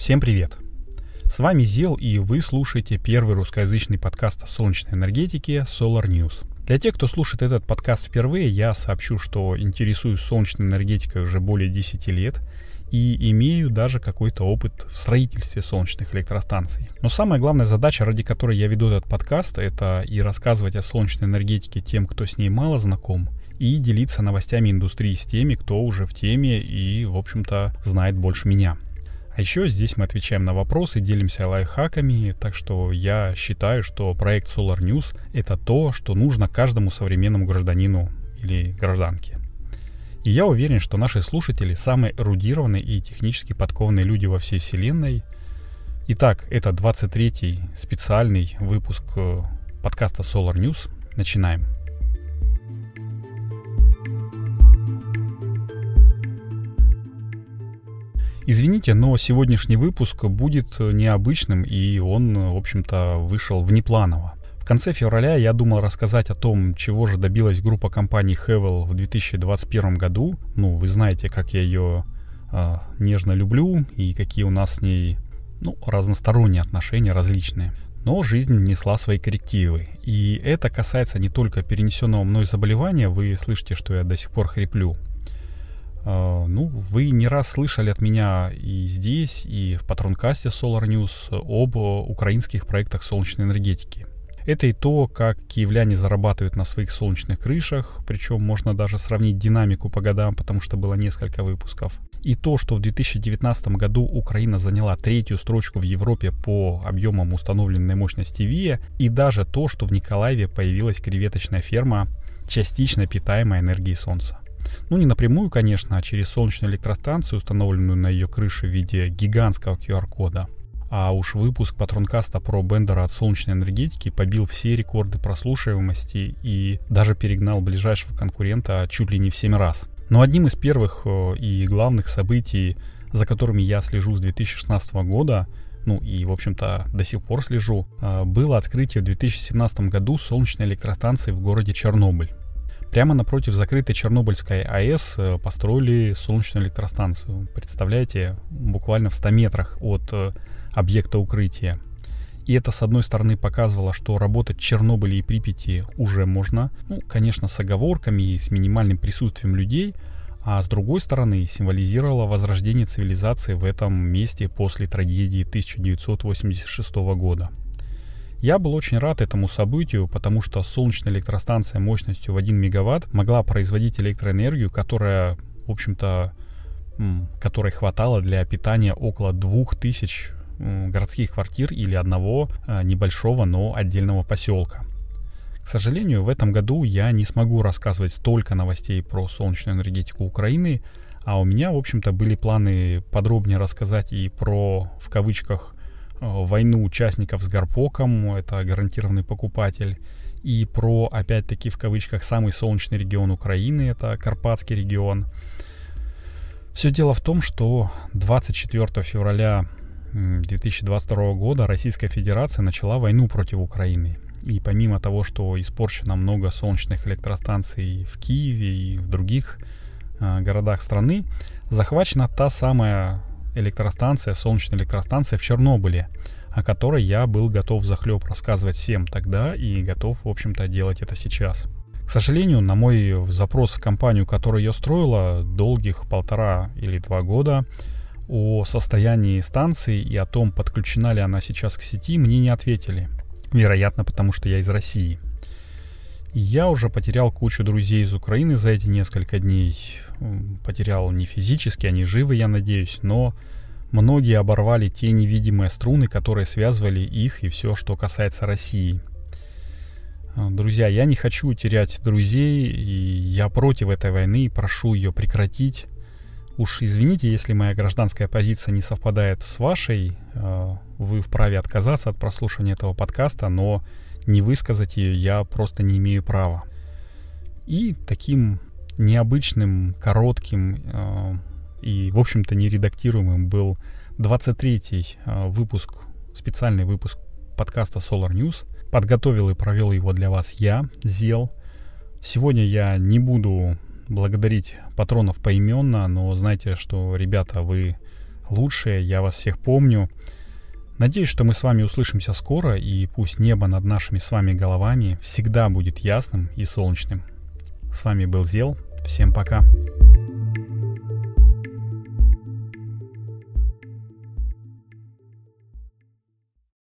Всем привет! С вами Зел, и вы слушаете первый русскоязычный подкаст о солнечной энергетике Solar News. Для тех, кто слушает этот подкаст впервые, я сообщу, что интересуюсь солнечной энергетикой уже более 10 лет и имею даже какой-то опыт в строительстве солнечных электростанций. Но самая главная задача, ради которой я веду этот подкаст, это и рассказывать о солнечной энергетике тем, кто с ней мало знаком, и делиться новостями индустрии с теми, кто уже в теме и, в общем-то, знает больше меня. А еще здесь мы отвечаем на вопросы, делимся лайфхаками, так что я считаю, что проект Solar News — это то, что нужно каждому современному гражданину или гражданке. И я уверен, что наши слушатели самые эрудированные и технически подкованные люди во всей вселенной. Итак, это 23-й специальный выпуск э, подкаста Solar News. Начинаем. Извините, но сегодняшний выпуск будет необычным, и он, в общем-то, вышел внепланово. В конце февраля я думал рассказать о том, чего же добилась группа компаний Hevel в 2021 году. Ну, вы знаете, как я ее э, нежно люблю и какие у нас с ней ну, разносторонние отношения, различные. Но жизнь внесла свои коррективы. И это касается не только перенесенного мной заболевания, вы слышите, что я до сих пор хриплю, ну, вы не раз слышали от меня и здесь, и в патронкасте Solar News об украинских проектах солнечной энергетики. Это и то, как киевляне зарабатывают на своих солнечных крышах, причем можно даже сравнить динамику по годам, потому что было несколько выпусков. И то, что в 2019 году Украина заняла третью строчку в Европе по объемам установленной мощности ВИА, и даже то, что в Николаеве появилась креветочная ферма, частично питаемая энергией солнца. Ну, не напрямую, конечно, а через солнечную электростанцию, установленную на ее крыше в виде гигантского QR-кода. А уж выпуск патронкаста про Бендера от солнечной энергетики побил все рекорды прослушиваемости и даже перегнал ближайшего конкурента чуть ли не в 7 раз. Но одним из первых э, и главных событий, за которыми я слежу с 2016 года, ну и, в общем-то, до сих пор слежу, э, было открытие в 2017 году солнечной электростанции в городе Чернобыль. Прямо напротив закрытой Чернобыльской АЭС э, построили солнечную электростанцию. Представляете, буквально в 100 метрах от э, объекта укрытия. И это, с одной стороны, показывало, что работать в Чернобыле и Припяти уже можно, ну, конечно, с оговорками и с минимальным присутствием людей, а с другой стороны, символизировало возрождение цивилизации в этом месте после трагедии 1986 года. Я был очень рад этому событию, потому что солнечная электростанция мощностью в 1 мегаватт могла производить электроэнергию, которая, в общем-то, которой хватало для питания около 2000 городских квартир или одного а, небольшого, но отдельного поселка. К сожалению, в этом году я не смогу рассказывать столько новостей про солнечную энергетику Украины, а у меня, в общем-то, были планы подробнее рассказать и про, в кавычках, войну участников с Гарпоком, это гарантированный покупатель, и про, опять-таки, в кавычках, самый солнечный регион Украины, это Карпатский регион. Все дело в том, что 24 февраля 2022 года Российская Федерация начала войну против Украины. И помимо того, что испорчено много солнечных электростанций в Киеве и в других э, городах страны, захвачена та самая электростанция, солнечная электростанция в Чернобыле, о которой я был готов захлеб рассказывать всем тогда и готов, в общем-то, делать это сейчас. К сожалению, на мой запрос в компанию, которая ее строила, долгих полтора или два года, о состоянии станции и о том, подключена ли она сейчас к сети, мне не ответили. Вероятно, потому что я из России. Я уже потерял кучу друзей из Украины за эти несколько дней. Потерял не физически, они живы, я надеюсь, но многие оборвали те невидимые струны, которые связывали их и все, что касается России. А, друзья, я не хочу терять друзей, и я против этой войны и прошу ее прекратить. Уж извините, если моя гражданская позиция не совпадает с вашей, а, вы вправе отказаться от прослушивания этого подкаста, но не высказать ее я просто не имею права. И таким необычным, коротким э, и, в общем-то, нередактируемым был 23-й э, выпуск, специальный выпуск подкаста Solar News. Подготовил и провел его для вас я, Зел. Сегодня я не буду благодарить патронов поименно, но знайте, что, ребята, вы лучшее, я вас всех помню. Надеюсь, что мы с вами услышимся скоро, и пусть небо над нашими с вами головами всегда будет ясным и солнечным. С вами был Зел. Всем пока.